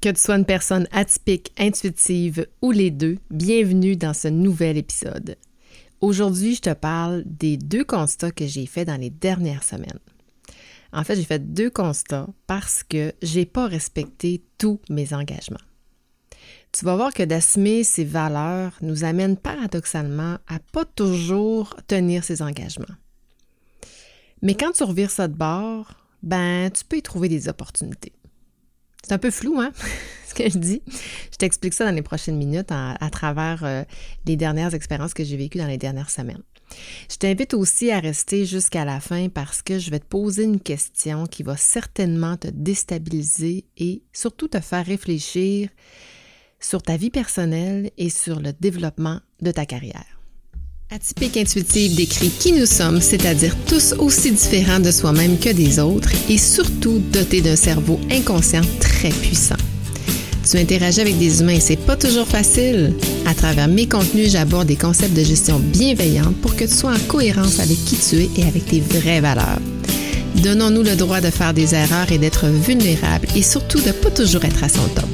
Que tu sois une personne atypique, intuitive ou les deux, bienvenue dans ce nouvel épisode. Aujourd'hui, je te parle des deux constats que j'ai faits dans les dernières semaines. En fait, j'ai fait deux constats parce que j'ai pas respecté tous mes engagements. Tu vas voir que d'assumer ses valeurs nous amène paradoxalement à pas toujours tenir ses engagements. Mais quand tu revires ça de bord, ben, tu peux y trouver des opportunités. C'est un peu flou, hein, ce que je dis. Je t'explique ça dans les prochaines minutes à, travers euh, les dernières expériences que j'ai vécues dans les dernières semaines. Je t'invite aussi à rester jusqu'à la fin parce que je vais te poser une question qui va certainement te déstabiliser et surtout te faire réfléchir sur ta vie personnelle et sur le développement de ta carrière. Atypique Intuitive décrit qui nous sommes, c'est-à-dire tous aussi différents de soi-même que des autres et surtout dotés d'un cerveau inconscient très puissant. Tu interagis avec des humains et c'est pas toujours facile. À travers mes contenus, j'aborde des concepts de gestion bienveillante pour que tu sois en cohérence avec qui tu es et avec tes vraies valeurs. Donnons-nous le droit de faire des erreurs et d'être vulnérables et surtout de pas toujours être à son top.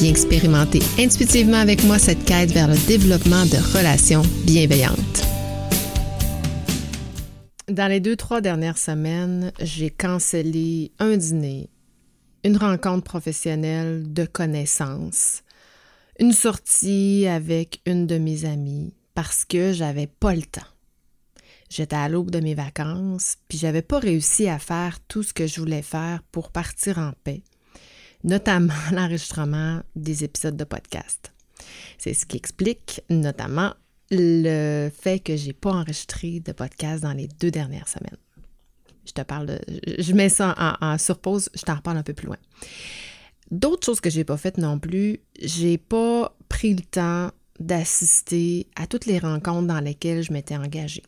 Viens expérimenter intuitivement avec moi cette quête vers le développement de relations bienveillantes. Dans les deux, trois dernières semaines, j'ai cancellé un dîner, une rencontre professionnelle de connaissances, une sortie avec une de mes amies parce que j'avais pas le temps. J'étais à l'aube de mes vacances, puis j'avais pas réussi à faire tout ce que je voulais faire pour partir en paix notamment l'enregistrement des épisodes de podcast. C'est ce qui explique notamment le fait que j'ai pas enregistré de podcast dans les deux dernières semaines. Je te parle. Je mets ça en, en surpose, je t'en reparle un peu plus loin. D'autres choses que j'ai pas faites non plus, j'ai pas pris le temps d'assister à toutes les rencontres dans lesquelles je m'étais engagée.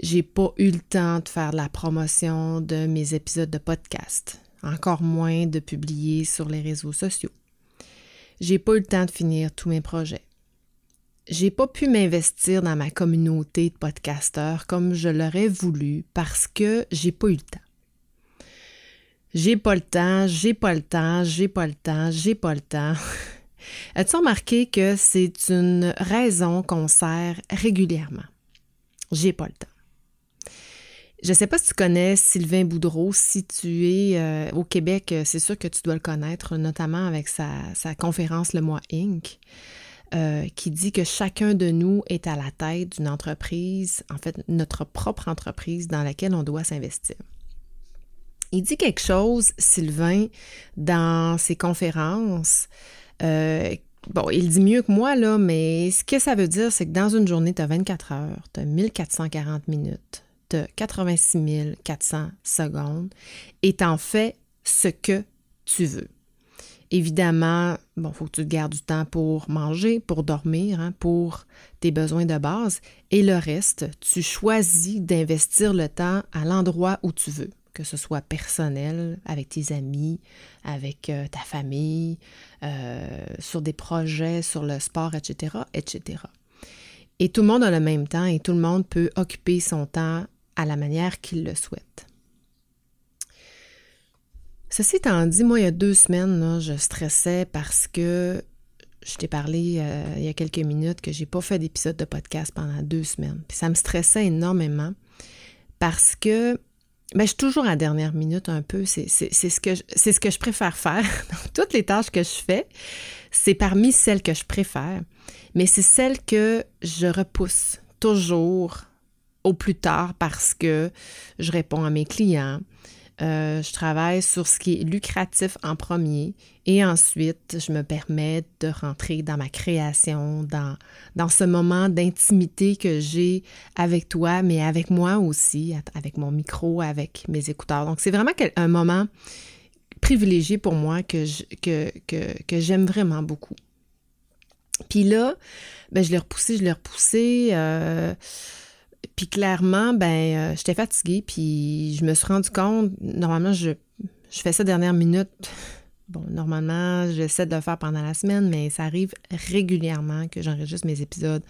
J'ai pas eu le temps de faire la promotion de mes épisodes de podcast encore moins de publier sur les réseaux sociaux. J'ai pas eu le temps de finir tous mes projets. J'ai pas pu m'investir dans ma communauté de podcasteurs comme je l'aurais voulu parce que j'ai pas eu le temps. J'ai pas le temps, j'ai pas le temps, j'ai pas le temps, j'ai pas le temps. As-tu remarqué que c'est une raison qu'on sert régulièrement? J'ai pas le temps. Je ne sais pas si tu connais Sylvain Boudreau. Si tu es euh, au Québec, euh, c'est sûr que tu dois le connaître, notamment avec sa, conférence Le Mois Inc., euh, qui dit que chacun de nous est à la tête d'une entreprise, en fait, notre propre entreprise dans laquelle on doit s'investir. Il dit quelque chose, Sylvain, dans ses conférences. bon, il dit mieux que moi, là, mais ce que ça veut dire, c'est que dans une journée, tu as 24 heures, tu as 1440 minutes de 86 400 secondes et t'en fais ce que tu veux. Évidemment, bon, faut que tu gardes du temps pour manger, pour dormir, hein, pour tes besoins de base. Et le reste, tu choisis d'investir le temps à l'endroit où tu veux, que ce soit personnel, avec tes amis, avec euh, ta famille, euh, sur des projets, sur le sport, etc., etc. Et tout le monde a le même temps et tout le monde peut occuper son temps à la manière qu'il le souhaite. Ceci étant dit, moi, il y a deux semaines, je stressais parce que je t'ai parlé euh, il y a quelques minutes que j'ai pas fait d'épisode de podcast pendant deux semaines. Ça me stressait énormément parce que ben, je suis toujours à dernière minute un peu. C'est ce, que je, ce que je préfère faire. Toutes les tâches que je fais, c'est parmi celles que je préfère, mais c'est celles que je repousse toujours au plus tard parce que je réponds à mes clients. Euh, je travaille sur ce qui est lucratif en premier et ensuite je me permets de rentrer dans ma création, dans, ce moment d'intimité que j'ai avec toi, mais avec moi aussi, avec mon micro, avec mes écouteurs. Donc c'est vraiment un moment privilégié pour moi que, j'aime vraiment beaucoup. Puis là, ben, je l'ai repoussé, je l'ai repoussé. Euh, puis clairement, ben, euh, j'étais fatiguée, puis je me suis rendu compte, normalement, je, je fais ça dernière minute. Bon, normalement, j'essaie de le faire pendant la semaine, mais ça arrive régulièrement que j'enregistre mes épisodes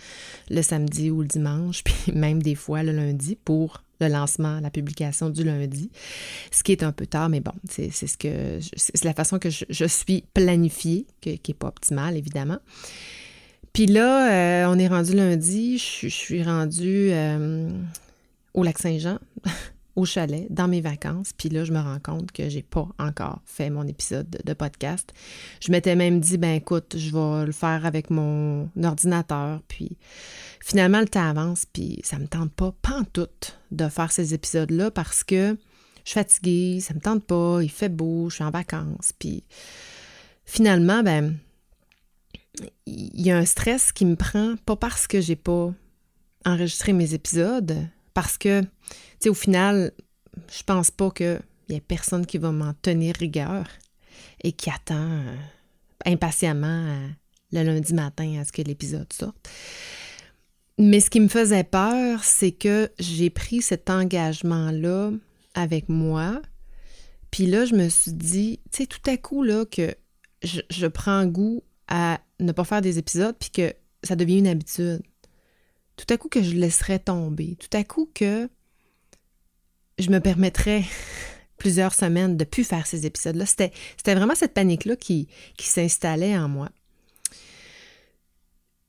le samedi ou le dimanche, puis même des fois le lundi pour le lancement, la publication du lundi, ce qui est un peu tard, mais bon, c'est ce que c'est la façon que je, suis planifiée, qui n'est pas optimale, évidemment. Puis là, euh, on est rendu lundi, je, suis rendue euh, au lac Saint-Jean, au chalet, dans mes vacances. Puis là, je me rends compte que j'ai pas encore fait mon épisode de, podcast. Je m'étais même dit, ben écoute, je vais le faire avec mon ordinateur. Puis finalement, le temps avance, puis ça me tente pas, pantoute, de faire ces épisodes-là parce que je suis fatiguée, ça me tente pas, il fait beau, je suis en vacances. Puis finalement, ben il y a un stress qui me prend, pas parce que j'ai pas enregistré mes épisodes, parce que, tu sais, au final, je pense pas qu'il y ait personne qui va m'en tenir rigueur et qui attend euh, impatiemment euh, le lundi matin à ce que l'épisode sorte. Mais ce qui me faisait peur, c'est que j'ai pris cet engagement-là avec moi. Puis là, je me suis dit, tu sais, tout à coup, là, que je prends goût à ne pas faire des épisodes, puis que ça devient une habitude. Tout à coup que je laisserais tomber. Tout à coup que je me permettrais plusieurs semaines de plus faire ces épisodes-là. C'était, vraiment cette panique-là qui, qui s'installait en moi.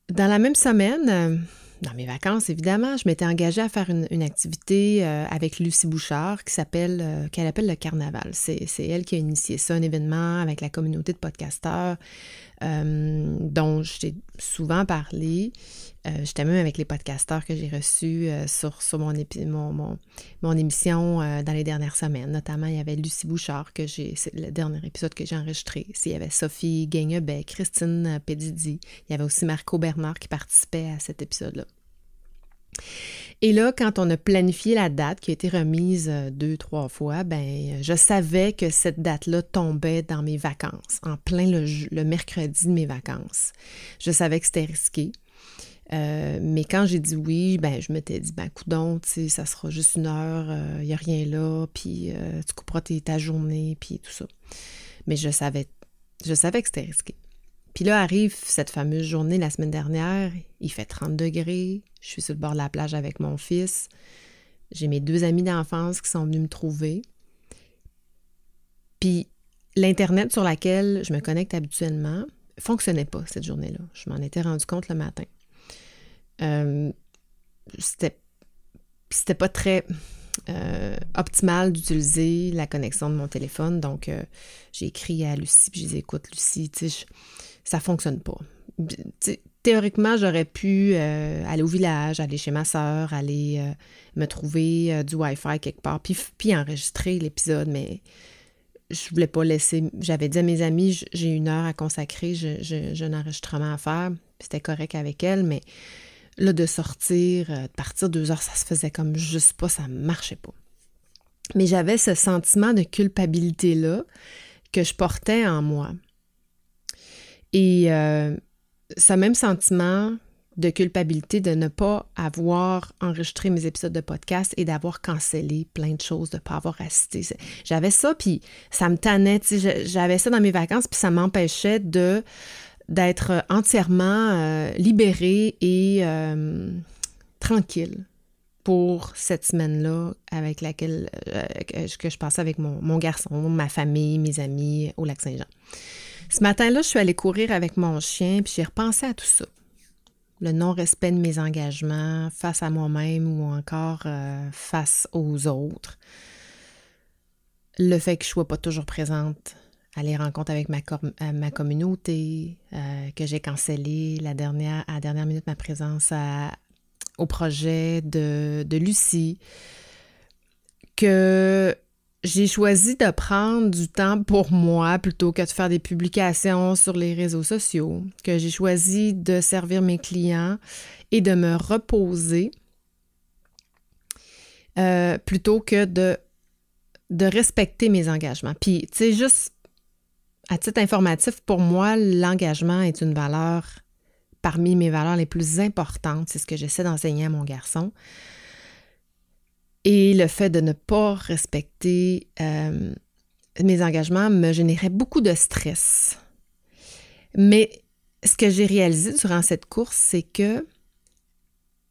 Dans la même semaine, euh, dans mes vacances, évidemment, je m'étais engagée à faire une, activité euh, avec Lucie Bouchard qui s'appelle, euh, qu'elle appelle le Carnaval. C'est, elle qui a initié ça, un événement avec la communauté de podcasteurs euh, dont je t'ai souvent parlé. J'étais même avec les podcasteurs que j'ai reçus sur, sur mon, mon, mon, émission dans les dernières semaines. Notamment, il y avait Lucie Bouchard, que j'ai, le dernier épisode que j'ai enregistré. Il y avait Sophie Gagnebec, Christine Pedidi. Il y avait aussi Marco Bernard qui participait à cet épisode-là. Et là, quand on a planifié la date qui a été remise euh, deux, trois fois, ben, je savais que cette date-là tombait dans mes vacances, en plein le, mercredi de mes vacances. Je savais que c'était risqué. Euh, mais quand j'ai dit oui, ben, je m'étais dit, ben, coudon, ça sera juste une heure, il euh, n'y a rien là, puis tu couperas ta journée, puis tout ça. Mais je savais, je savais que c'était risqué. Puis là arrive cette fameuse journée la semaine dernière, il fait 30 degrés, je suis sur le bord de la plage avec mon fils, j'ai mes deux amis d'enfance qui sont venus me trouver. Puis l'Internet sur laquelle je me connecte habituellement fonctionnait pas cette journée-là. Je m'en étais rendu compte le matin. Euh, c'était, pas très euh, optimal d'utiliser la connexion de mon téléphone. Donc, euh, j'ai écrit à Lucie, puis j'ai dit Écoute, Lucie, tu sais, ça fonctionne pas. théoriquement, j'aurais pu euh, aller au village, aller chez ma sœur, aller euh, me trouver euh, du Wi-Fi quelque part, puis, enregistrer l'épisode, mais je voulais pas laisser. J'avais dit à mes amis, j'ai une heure à consacrer, j'ai un enregistrement à faire, c'était correct avec elle, mais là, de sortir, de partir deux heures, ça se faisait comme juste pas, ça marchait pas. Mais j'avais ce sentiment de culpabilité-là que je portais en moi. Et euh, ce même sentiment de culpabilité de ne pas avoir enregistré mes épisodes de podcast et d'avoir cancellé plein de choses, de ne pas avoir assisté. J'avais ça, puis ça me tannait. J'avais ça dans mes vacances, puis ça m'empêchait d'être entièrement euh, libérée et euh, tranquille pour cette semaine-là avec laquelle que je passais avec mon, mon garçon, ma famille, mes amis au lac Saint-Jean. Ce matin-là, je suis allée courir avec mon chien, puis j'ai repensé à tout ça. Le non-respect de mes engagements face à moi-même ou encore euh, face aux autres. Le fait que je ne sois pas toujours présente à les rencontres avec ma, euh, communauté, euh, que j'ai cancellé la dernière, à la dernière minute ma présence au projet de, de Lucie, que j'ai choisi de prendre du temps pour moi plutôt que de faire des publications sur les réseaux sociaux, que j'ai choisi de servir mes clients et de me reposer euh, plutôt que de, de respecter mes engagements. Puis, tu sais, juste à titre informatif, pour moi, l'engagement est une valeur parmi mes valeurs les plus importantes. C'est ce que j'essaie d'enseigner à mon garçon. Et le fait de ne pas respecter euh, mes engagements me générait beaucoup de stress. Mais ce que j'ai réalisé durant cette course, c'est que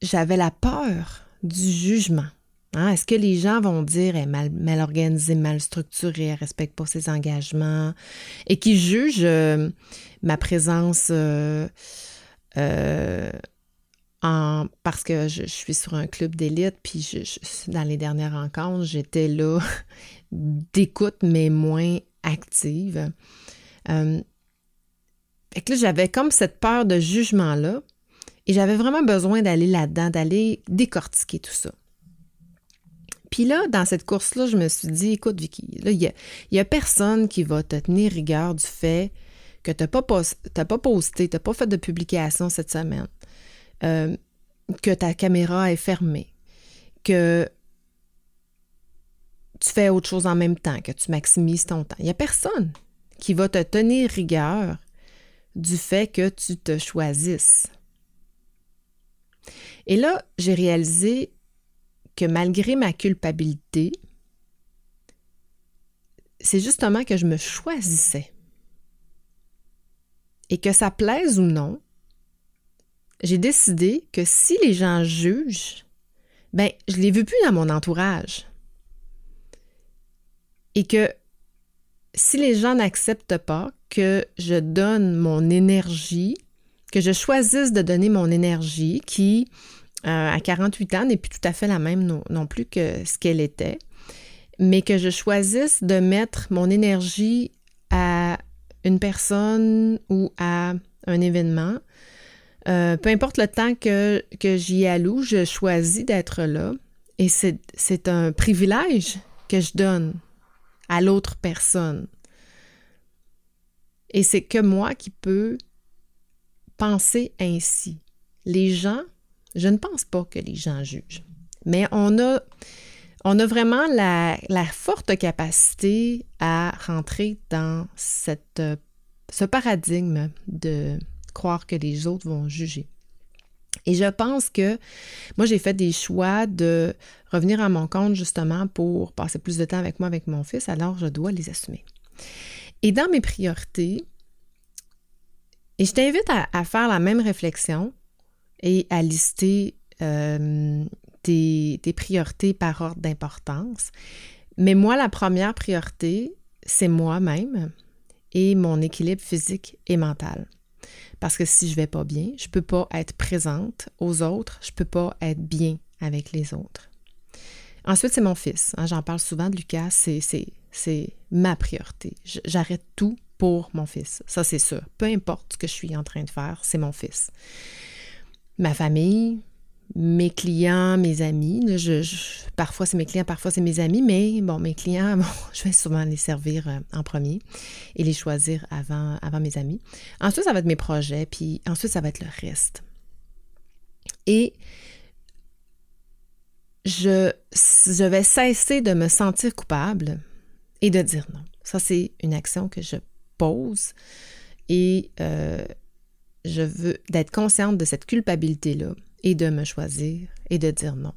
j'avais la peur du jugement. Hein? Est-ce que les gens vont dire elle est mal, mal organisée, mal structurée, elle respecte pas ses engagements et qui jugent euh, ma présence euh, euh, parce que je, suis sur un club d'élite, puis dans les dernières rencontres, j'étais là d'écoute, mais moins active. et que là, j'avais comme cette peur de jugement-là. Et j'avais vraiment besoin d'aller là-dedans, d'aller décortiquer tout ça. Puis là, dans cette course-là, je me suis dit, écoute, Vicky, il n'y a, personne qui va te tenir rigueur du fait que tu n'as pas, pas posté, tu n'as pas fait de publication cette semaine, euh, que ta caméra est fermée, que tu fais autre chose en même temps, que tu maximises ton temps. Il n'y a personne qui va te tenir rigueur du fait que tu te choisisses. Et là, j'ai réalisé que malgré ma culpabilité, c'est justement que je me choisissais. Et que ça plaise ou non, j'ai décidé que si les gens jugent, ben, je ne les veux plus dans mon entourage. Et que si les gens n'acceptent pas que je donne mon énergie, que je choisisse de donner mon énergie qui euh, à 48 ans n'est plus tout à fait la même non, plus que ce qu'elle était, mais que je choisisse de mettre mon énergie à une personne ou à un événement, euh, peu importe le temps que, j'y alloue, je choisis d'être là. Et c'est un privilège que je donne à l'autre personne. Et c'est que moi qui peux penser ainsi. Les gens je ne pense pas que les gens jugent. Mais on a, vraiment la, forte capacité à rentrer dans cette, ce paradigme de croire que les autres vont juger. Et je pense que moi, j'ai fait des choix de revenir à mon compte justement pour passer plus de temps avec moi, avec mon fils, alors je dois les assumer. Et dans mes priorités, et je t'invite à faire la même réflexion, et à lister euh, tes, priorités par ordre d'importance. Mais moi, la première priorité, c'est moi-même et mon équilibre physique et mental. Parce que si je vais pas bien, je peux pas être présente aux autres, je peux pas être bien avec les autres. Ensuite, c'est mon fils. Hein, j'en parle souvent de Lucas, c'est ma priorité. J'arrête tout pour mon fils. Ça, c'est sûr. Peu importe ce que je suis en train de faire, c'est mon fils ma famille, mes clients, mes amis. parfois, c'est mes clients, parfois, c'est mes amis, mais bon, mes clients, je vais souvent les servir euh, en premier et les choisir avant, avant mes amis. Ensuite, ça va être mes projets, puis ensuite, ça va être le reste. Et je, vais cesser de me sentir coupable et de dire non. Ça, c'est une action que je pose et euh, je veux d'être consciente de cette culpabilité-là et de me choisir et de dire non.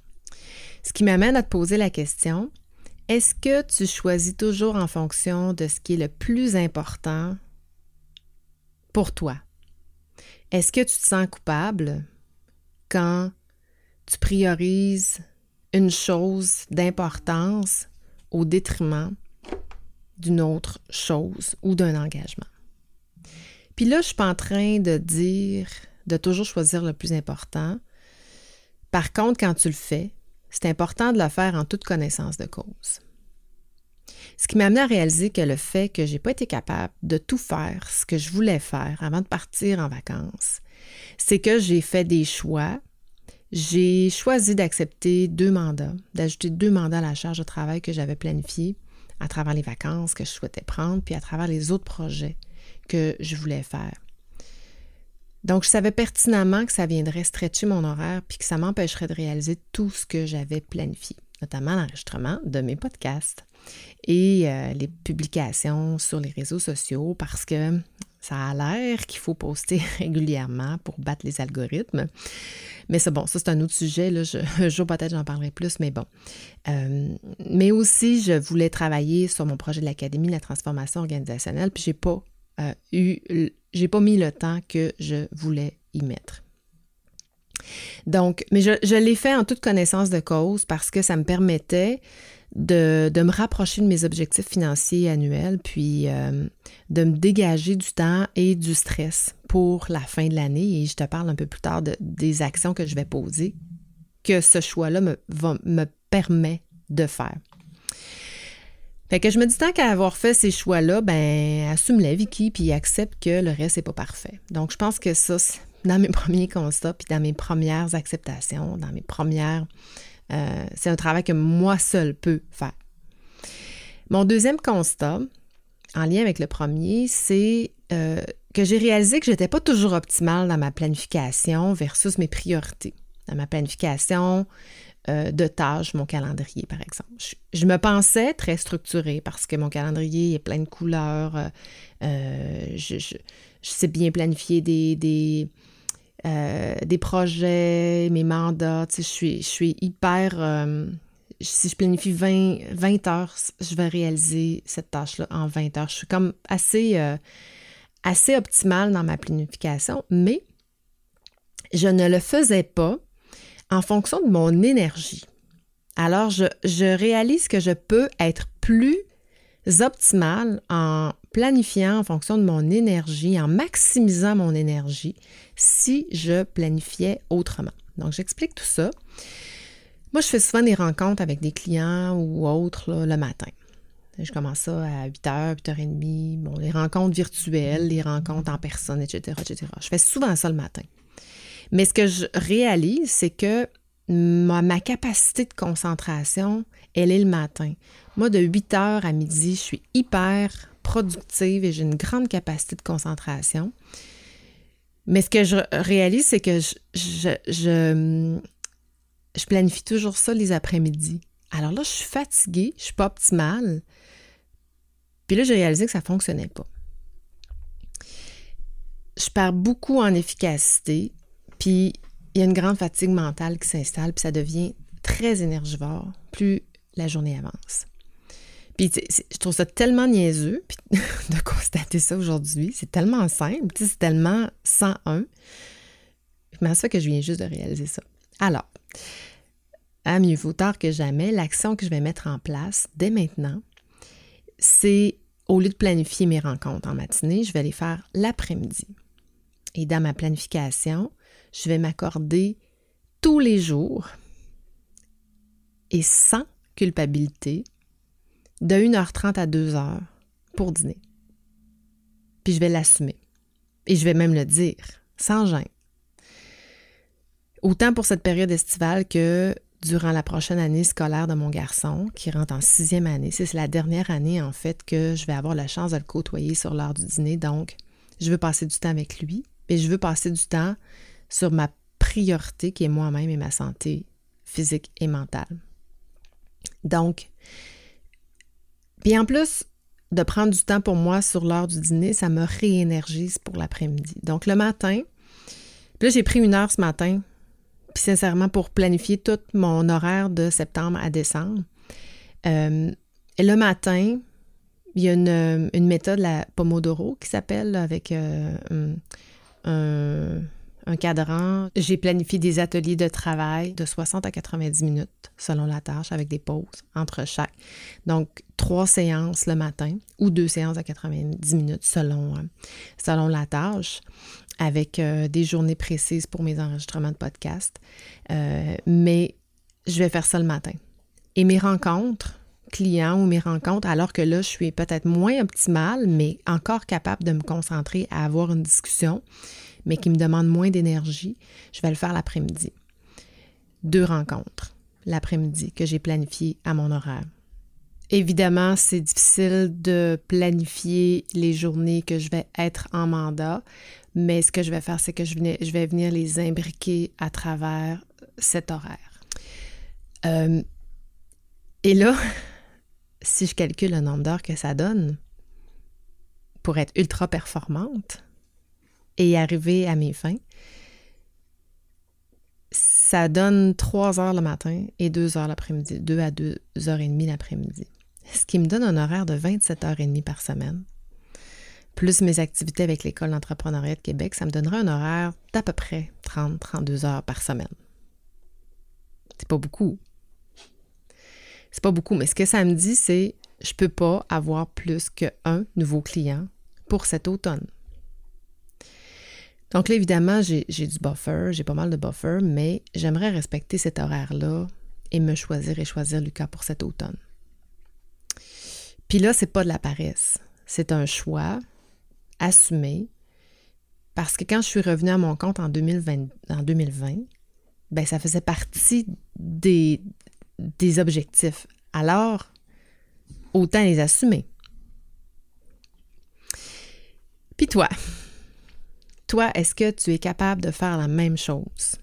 Ce qui m'amène à te poser la question, est-ce que tu choisis toujours en fonction de ce qui est le plus important pour toi? Est-ce que tu te sens coupable quand tu priorises une chose d'importance au détriment d'une autre chose ou d'un engagement? Puis là, je suis pas en train de dire de toujours choisir le plus important. Par contre, quand tu le fais, c'est important de le faire en toute connaissance de cause. Ce qui m'a amené à réaliser que le fait que j'ai pas été capable de tout faire ce que je voulais faire avant de partir en vacances, c'est que j'ai fait des choix. J'ai choisi d'accepter deux mandats, d'ajouter deux mandats à la charge de travail que j'avais planifié à travers les vacances que je souhaitais prendre, puis à travers les autres projets que je voulais faire. Donc, je savais pertinemment que ça viendrait stretcher mon horaire puis que ça m'empêcherait de réaliser tout ce que j'avais planifié, notamment l'enregistrement de mes podcasts et euh, les publications sur les réseaux sociaux parce que ça a l'air qu'il faut poster régulièrement pour battre les algorithmes. Mais c'est bon, ça c'est un autre sujet. Là. un jour peut-être j'en parlerai plus, mais bon. Euh, mais aussi, je voulais travailler sur mon projet de l'Académie la transformation organisationnelle, puis j'ai pas eu, j'ai pas mis le temps que je voulais y mettre. Donc, mais je, l'ai fait en toute connaissance de cause parce que ça me permettait de, me rapprocher de mes objectifs financiers annuels, puis euh, de me dégager du temps et du stress pour la fin de l'année. Et je te parle un peu plus tard des actions que je vais poser, que ce choix-là me, me permet de faire. Fait que je me dis tant qu'à avoir fait ces choix-là, ben assume-les, Vicky, puis accepte que le reste n'est pas parfait. Donc, je pense que ça, dans mes premiers constats, puis dans mes premières acceptations, dans mes premières... Euh, c'est un travail que moi seul peux faire. Mon deuxième constat, en lien avec le premier, c'est euh, que j'ai réalisé que je n'étais pas toujours optimale dans ma planification versus mes priorités. Dans ma planification, euh, de tâches, mon calendrier, par exemple. Je, me pensais très structurée parce que mon calendrier est plein de couleurs. Euh, euh, je, sais bien planifier des, des, des projets, mes mandats. je, suis, je suis hyper. si je planifie 20, 20 heures, je vais réaliser cette tâche-là en 20 heures. Je suis comme assez, assez optimale dans ma planification, mais je ne le faisais pas en fonction de mon énergie. Alors, je, réalise que je peux être plus optimale en planifiant en fonction de mon énergie, en maximisant mon énergie si je planifiais autrement. Donc, j'explique tout ça. Moi, je fais souvent des rencontres avec des clients ou autres le matin. Je commence ça à 8h, 8h30, bon, les rencontres virtuelles, les rencontres en personne, etc., etc. Je fais souvent ça le matin. Mais ce que je réalise, c'est que ma, capacité de concentration, elle est le matin. Moi, de 8 heures à midi, je suis hyper productive et j'ai une grande capacité de concentration. Mais ce que je réalise, c'est que je, je, planifie toujours ça les après-midi. Alors là, je suis fatiguée, je suis pas optimale. Puis là, j'ai réalisé que ça fonctionnait pas. Je perds beaucoup en efficacité. Puis il y a une grande fatigue mentale qui s'installe, puis ça devient très énergivore plus la journée avance. Puis je trouve ça tellement niaiseux de constater ça aujourd'hui. C'est tellement simple, c'est tellement 101. Mais ça que je viens juste de réaliser ça. Alors, à mieux vaut tard que jamais, l'action que je vais mettre en place dès maintenant, c'est au lieu de planifier mes rencontres en matinée, je vais les faire l'après-midi. Et dans ma planification, je vais m'accorder tous les jours et sans culpabilité de 1h30 à 2h pour dîner. Puis je vais l'assumer. Et je vais même le dire, sans gêne. Autant pour cette période estivale que durant la prochaine année scolaire de mon garçon, qui rentre en sixième année. C'est la dernière année, en fait, que je vais avoir la chance de le côtoyer sur l'heure du dîner. Donc, je veux passer du temps avec lui, mais je veux passer du temps sur ma priorité qui est moi-même et ma santé physique et mentale. Donc, puis en plus de prendre du temps pour moi sur l'heure du dîner, ça me réénergise pour l'après-midi. Donc le matin, là j'ai pris une heure ce matin, puis sincèrement pour planifier tout mon horaire de septembre à décembre. Euh, et le matin, il y a une, méthode, la Pomodoro, qui s'appelle avec euh, un cadran. J'ai planifié des ateliers de travail de 60 à 90 minutes selon la tâche avec des pauses entre chaque. Donc, trois séances le matin ou deux séances à 90 minutes selon, euh, selon la tâche avec euh, des journées précises pour mes enregistrements de podcast. Euh, mais je vais faire ça le matin. Et mes rencontres clients ou mes rencontres, alors que là, je suis peut-être moins optimale, mais encore capable de me concentrer à avoir une discussion, mais qui me demande moins d'énergie, je vais le faire l'après-midi. Deux rencontres l'après-midi que j'ai planifiées à mon horaire. Évidemment, c'est difficile de planifier les journées que je vais être en mandat, mais ce que je vais faire, c'est que je, vais venir les imbriquer à travers cet horaire. Euh, et là, si je calcule le nombre d'heures que ça donne pour être ultra performante, et arriver à mes fins, ça donne 3 heures le matin et 2 heures l'après-midi, 2 à 2 heures et demie l'après-midi. Ce qui me donne un horaire de 27 heures et demie par semaine plus mes activités avec l'École d'entrepreneuriat de Québec, ça me donnerait un horaire d'à peu près 30-32 heures par semaine. C'est pas beaucoup. C'est pas beaucoup, mais ce que ça me dit, c'est je peux pas avoir plus qu'un nouveau client pour cet automne. Donc là, évidemment, j'ai du buffer, j'ai pas mal de buffer, mais j'aimerais respecter cet horaire-là et me choisir et choisir Lucas pour cet automne. Puis là, c'est pas de la paresse. C'est un choix assumé parce que quand je suis revenue à mon compte en 2020, en 2020 ben, ça faisait partie des, des objectifs. Alors, autant les assumer. Puis toi, toi, est-ce que tu es capable de faire la même chose?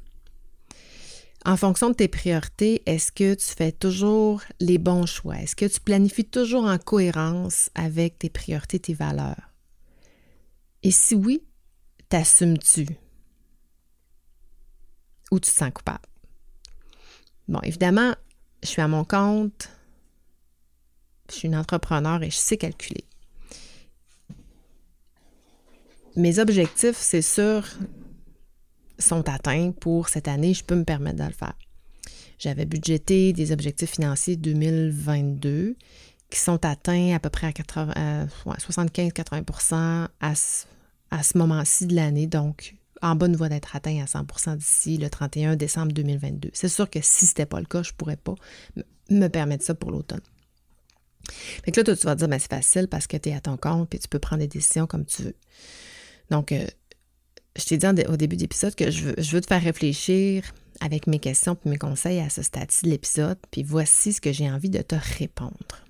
En fonction de tes priorités, est-ce que tu fais toujours les bons choix? Est-ce que tu planifies toujours en cohérence avec tes priorités, tes valeurs? Et si oui, t'assumes-tu? Ou tu te sens coupable? Bon, évidemment, je suis à mon compte, je suis une entrepreneur et je sais calculer. Mes objectifs, c'est sûr, sont atteints pour cette année. Je peux me permettre de le faire. J'avais budgété des objectifs financiers 2022 qui sont atteints à peu près à, 75-80% à, à ce moment-ci de l'année. Donc, en bonne voie d'être atteint à 100% d'ici le 31 décembre 2022. C'est sûr que si ce n'était pas le cas, je ne pourrais pas me permettre ça pour l'automne. Fait que là, toi, tu vas te dire, ben, c'est facile parce que tu es à ton compte et tu peux prendre des décisions comme tu veux. Donc, euh, je t'ai dit au début de l'épisode que je veux, te faire réfléchir avec mes questions et mes conseils à ce stade-ci de l'épisode, puis voici ce que j'ai envie de te répondre.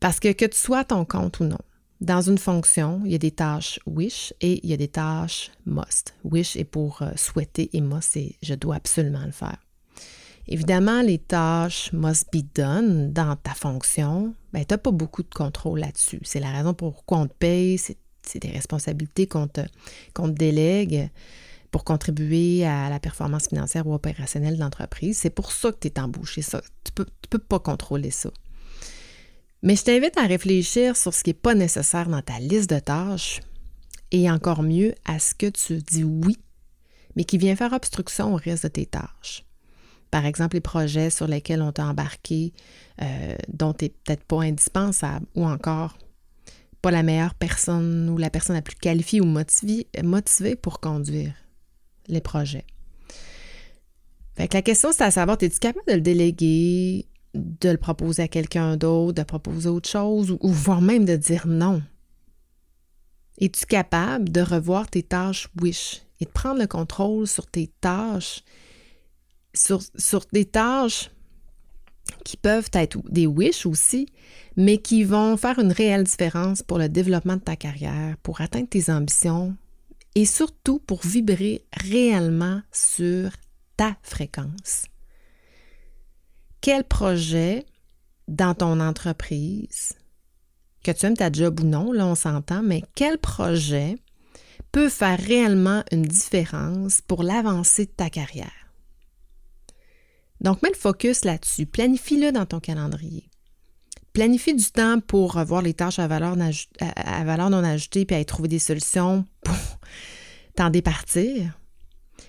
Parce que que tu sois ton compte ou non, dans une fonction, il y a des tâches wish et il y a des tâches must. Wish est pour euh, souhaiter et must c'est je dois absolument le faire. Évidemment, les tâches must be done dans ta fonction, ben, tu n'as pas beaucoup de contrôle là-dessus. C'est la raison pourquoi on te paye, c'est des responsabilités qu'on te, délègue pour contribuer à la performance financière ou opérationnelle de l'entreprise. C'est pour ça que tu es embauché. Ça. Tu ne peux pas contrôler ça. Mais je t'invite à réfléchir sur ce qui n'est pas nécessaire dans ta liste de tâches et encore mieux à ce que tu dis oui, mais qui vient faire obstruction au reste de tes tâches. Par exemple, les projets sur lesquels on t'a embarqué, euh, dont tu n'es peut-être pas indispensable, ou encore pas la meilleure personne ou la personne la plus qualifiée ou motivée, pour conduire les projets. Fait la question, c'est à savoir, es-tu capable de le déléguer, de le proposer à quelqu'un d'autre, de proposer autre chose, ou voire même de dire non? Es-tu capable de revoir tes tâches Wish et de prendre le contrôle sur tes tâches sur, des tâches qui peuvent être des wish aussi, mais qui vont faire une réelle différence pour le développement de ta carrière, pour atteindre tes ambitions et surtout pour vibrer réellement sur ta fréquence. Quel projet dans ton entreprise, que tu aimes ta job ou non, là on s'entend, mais quel projet peut faire réellement une différence pour l'avancée de ta carrière? Donc, mets le focus là-dessus. Planifie-le dans ton calendrier. Planifie du temps pour revoir les tâches à valeur, à valeur non ajoutée puis à trouver des solutions pour t'en départir.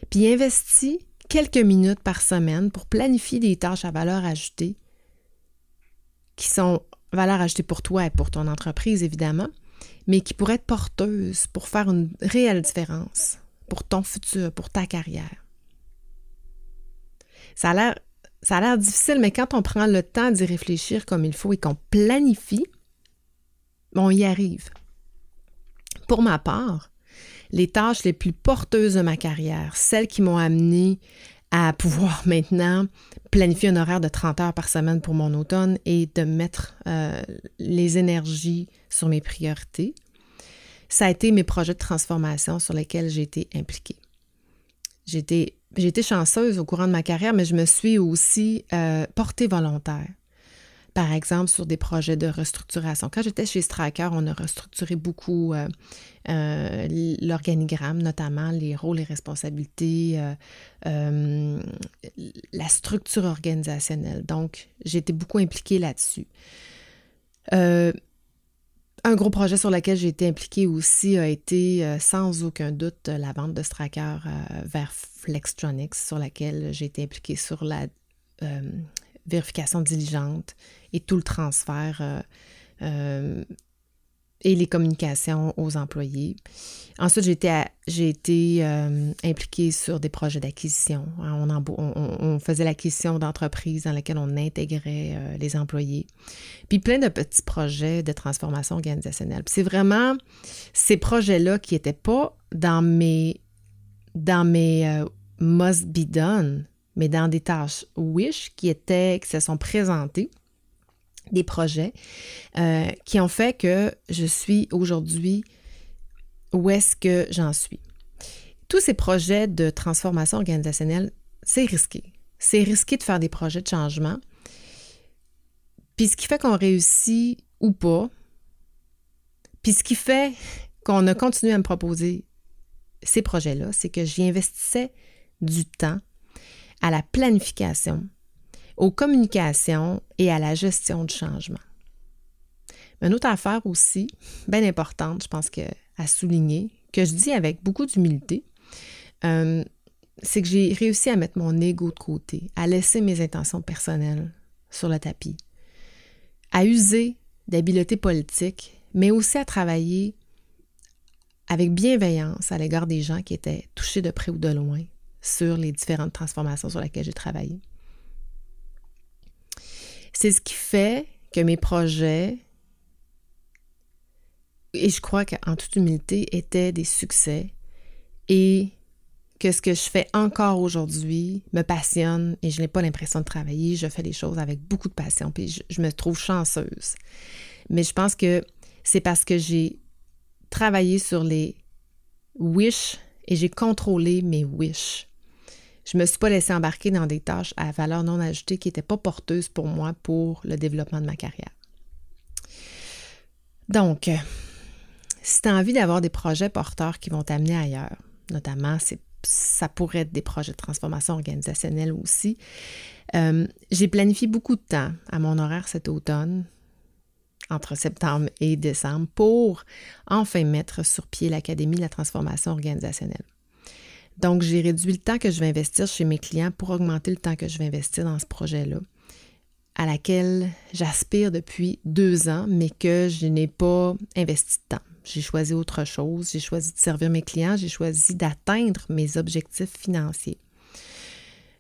Puis investis quelques minutes par semaine pour planifier des tâches à valeur ajoutée qui sont valeur ajoutée pour toi et pour ton entreprise, évidemment, mais qui pourraient être porteuses pour faire une réelle différence pour ton futur, pour ta carrière. Ça a l'air ça difficile, mais quand on prend le temps d'y réfléchir comme il faut et qu'on planifie, on y arrive. Pour ma part, les tâches les plus porteuses de ma carrière, celles qui m'ont amené à pouvoir maintenant planifier un horaire de 30 heures par semaine pour mon automne et de mettre euh, les énergies sur mes priorités, ça a été mes projets de transformation sur lesquels j'ai été impliquée. J'ai été j'ai été chanceuse au courant de ma carrière, mais je me suis aussi euh, portée volontaire. Par exemple, sur des projets de restructuration. Quand j'étais chez Stracker, on a restructuré beaucoup euh, euh, l'organigramme, notamment les rôles et responsabilités, la structure organisationnelle. Donc, j'ai été beaucoup impliquée là-dessus. Un gros projet sur lequel j'ai été impliquée aussi a été euh, sans aucun doute la vente de Stracker euh, vers Flextronics, sur laquelle j'ai été impliquée sur la vérification diligente et tout le transfert et les communications aux employés. Ensuite, j'ai été, euh, impliquée sur des projets d'acquisition. Hein, on, on, faisait l'acquisition d'entreprises dans lesquelles on intégrait euh, les employés. Puis plein de petits projets de transformation organisationnelle. c'est vraiment ces projets-là qui n'étaient pas dans mes, dans mes euh, must be done, mais dans des tâches wish qui étaient, qui se sont présentées des projets euh, qui ont fait que je suis aujourd'hui où est-ce que j'en suis. Tous ces projets de transformation organisationnelle, c'est risqué. C'est risqué de faire des projets de changement. Puis ce qui fait qu'on réussit ou pas, puis ce qui fait qu'on a continué à me proposer ces projets-là, c'est que j'y investissais du temps à la planification, aux communications et à la gestion du changement. Une autre affaire aussi, bien importante, je pense que à souligner, que je dis avec beaucoup d'humilité, euh, c'est que j'ai réussi à mettre mon ego de côté, à laisser mes intentions personnelles sur le tapis, à user d'habileté politique, mais aussi à travailler avec bienveillance à l'égard des gens qui étaient touchés de près ou de loin sur les différentes transformations sur lesquelles j'ai travaillé. C'est ce qui fait que mes projets, et je crois qu'en toute humilité, étaient des succès et que ce que je fais encore aujourd'hui me passionne et je n'ai pas l'impression de travailler. Je fais les choses avec beaucoup de passion puis je, je me trouve chanceuse. Mais je pense que c'est parce que j'ai travaillé sur les wish et j'ai contrôlé mes wish. Je ne me suis pas laissé embarquer dans des tâches à valeur non ajoutée qui n'étaient pas porteuses pour moi pour le développement de ma carrière. Donc, euh, si tu as envie d'avoir des projets porteurs qui vont t'amener ailleurs, notamment ça pourrait être des projets de transformation organisationnelle aussi, euh, j'ai planifié beaucoup de temps à mon horaire cet automne, entre septembre et décembre, pour enfin mettre sur pied l'Académie de la transformation organisationnelle. Donc, j'ai réduit le temps que je vais investir chez mes clients pour augmenter le temps que je vais investir dans ce projet-là, à laquelle j'aspire depuis deux ans, mais que je n'ai pas investi de temps. J'ai choisi autre chose, j'ai choisi de servir mes clients, j'ai choisi d'atteindre mes objectifs financiers.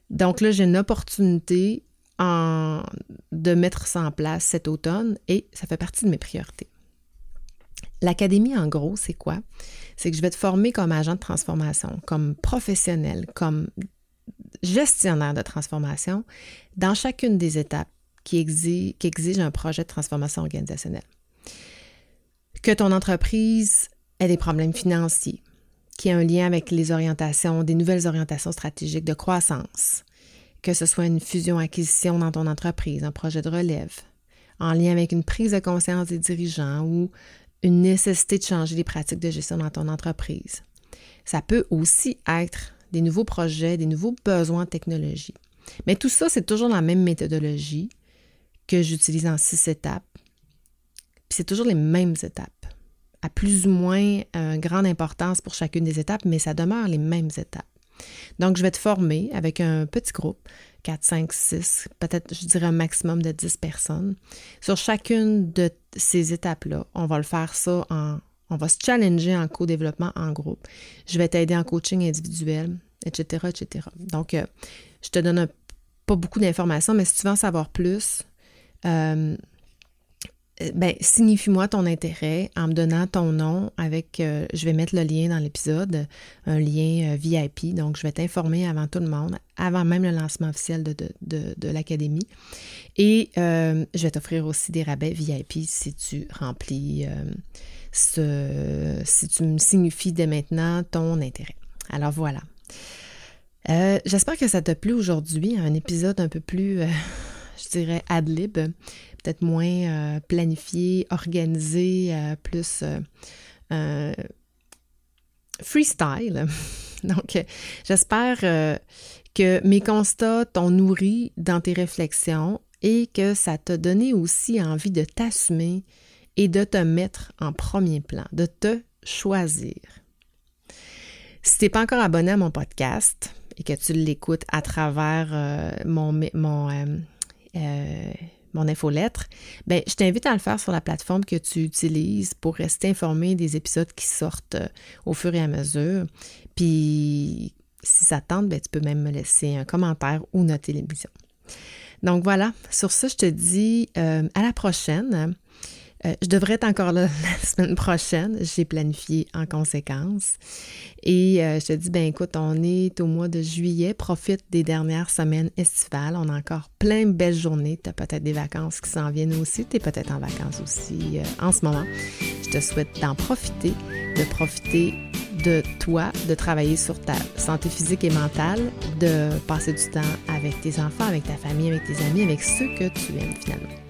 Donc là, j'ai une opportunité de mettre ça en place cet automne et ça fait partie de mes priorités. L'académie, en gros, c'est quoi? C'est que je vais te former comme agent de transformation, comme professionnel, comme gestionnaire de transformation dans chacune des étapes qui, exigent un projet de transformation organisationnelle. Que ton entreprise ait des problèmes financiers, qui ait un lien avec les orientations, des nouvelles orientations stratégiques de croissance, que ce soit une fusion-acquisition dans ton entreprise, un projet de relève, en lien avec une prise de conscience des dirigeants ou une nécessité de changer les pratiques de gestion dans ton entreprise. Ça peut aussi être des nouveaux projets, des nouveaux besoins de technologie. Mais tout ça, c'est toujours la même méthodologie que j'utilise en six étapes. Puis c'est toujours les mêmes étapes, à plus ou moins euh, grande importance pour chacune des étapes, mais ça demeure les mêmes étapes. Donc, je vais te former avec un petit groupe, 4, 5, 6, peut-être, je dirais un maximum de 10 personnes. Sur chacune de ces étapes-là, on va le faire ça en. On va se challenger en co-développement en groupe. Je vais t'aider en coaching individuel, etc., etc. Donc, euh, je te donne pas beaucoup d'informations, mais si tu veux en savoir plus, euh, ben, signifie-moi ton intérêt en me donnant ton nom avec, euh, je vais mettre le lien dans l'épisode, un lien euh, VIP. Donc, je vais t'informer avant tout le monde, avant même le lancement officiel de, de, l'Académie. Et je vais t'offrir aussi des rabais VIP si tu remplis ce, si tu me signifies dès maintenant ton intérêt. Alors voilà. J'espère que ça t'a plu aujourd'hui, un épisode un peu plus, je dirais, ad lib peut-être moins euh, planifié, organisé, euh, plus euh, freestyle. Donc, j'espère que mes constats t'ont nourri dans tes réflexions et que ça t'a donné aussi envie de t'assumer et de te mettre en premier plan, de te choisir. Si tu n'es pas encore abonné à mon podcast et que tu l'écoutes à travers mon, mon, euh, mon infolettre, ben, je t'invite à le faire sur la plateforme que tu utilises pour rester informé des épisodes qui sortent au fur et à mesure. Puis, si ça tente, ben, tu peux même me laisser un commentaire ou noter l'émission. Donc voilà, sur ça, je te dis à la prochaine. Euh, je devrais être encore là la semaine prochaine. J'ai planifié en conséquence. Et euh, je te dis, ben écoute, on est au mois de juillet. Profite des dernières semaines estivales. On a encore plein de belles journées. Tu as peut-être des vacances qui s'en viennent aussi. Tu es peut-être en vacances aussi euh, en ce moment. Je te souhaite d'en profiter, de profiter de toi, de travailler sur ta santé physique et mentale, de passer du temps avec tes enfants, avec ta famille, avec tes amis, avec ceux que tu aimes finalement.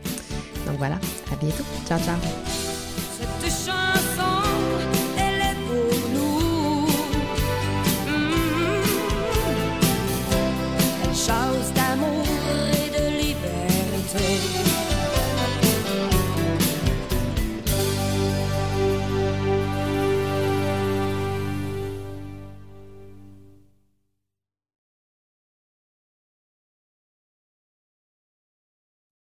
Donc voilà, à bientôt. Ciao, ciao.